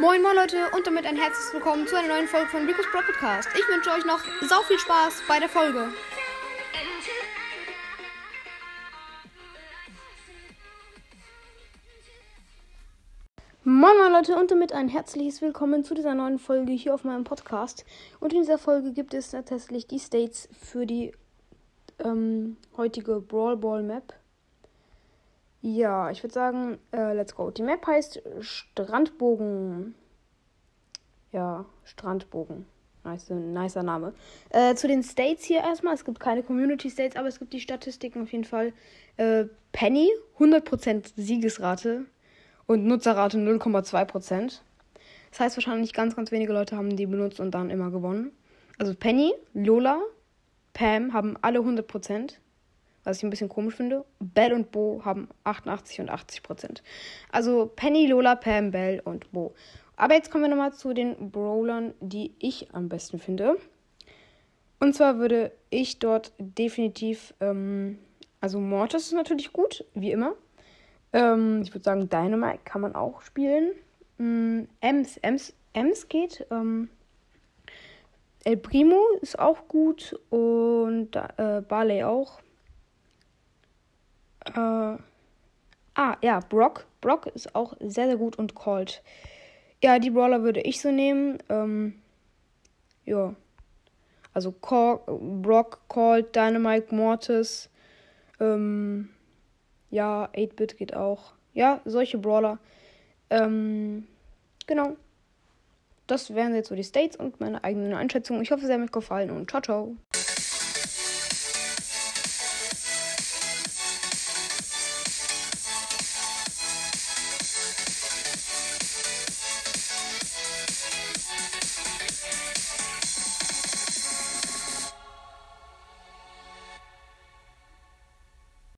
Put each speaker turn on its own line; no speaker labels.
Moin moin Leute und damit ein herzliches Willkommen zu einer neuen Folge von Rico's Pro Podcast. Ich wünsche euch noch sau viel Spaß bei der Folge. Moin moin Leute und damit ein herzliches Willkommen zu dieser neuen Folge hier auf meinem Podcast. Und in dieser Folge gibt es tatsächlich die States für die ähm, heutige Brawl Ball Map. Ja, ich würde sagen, äh, let's go. Die Map heißt Strandbogen. Ja, Strandbogen. Nice, nicer Name. Äh, zu den States hier erstmal. Es gibt keine Community States, aber es gibt die Statistiken auf jeden Fall. Äh, Penny, 100% Siegesrate und Nutzerrate 0,2%. Das heißt wahrscheinlich ganz, ganz wenige Leute haben die benutzt und dann immer gewonnen. Also Penny, Lola, Pam haben alle 100% was ich ein bisschen komisch finde. Bell und Bo haben 88 und 80 Prozent. Also Penny, Lola, Pam, Bell und Bo. Aber jetzt kommen wir nochmal zu den Brawlern, die ich am besten finde. Und zwar würde ich dort definitiv, ähm, also Mortis ist natürlich gut, wie immer. Ähm, ich würde sagen, Dynamite kann man auch spielen. Ähm, Ems, Ems, Ems geht. Ähm, El Primo ist auch gut und äh, Barley auch. Äh, ah, ja, Brock. Brock ist auch sehr, sehr gut und Colt. Ja, die Brawler würde ich so nehmen. Ähm, ja. Also Cor Brock, Colt, Dynamite, Mortis. Ähm, ja, 8-Bit geht auch. Ja, solche Brawler. Ähm, genau. Das wären jetzt so die States und meine eigenen Einschätzungen. Ich hoffe, es hat euch gefallen und ciao, ciao.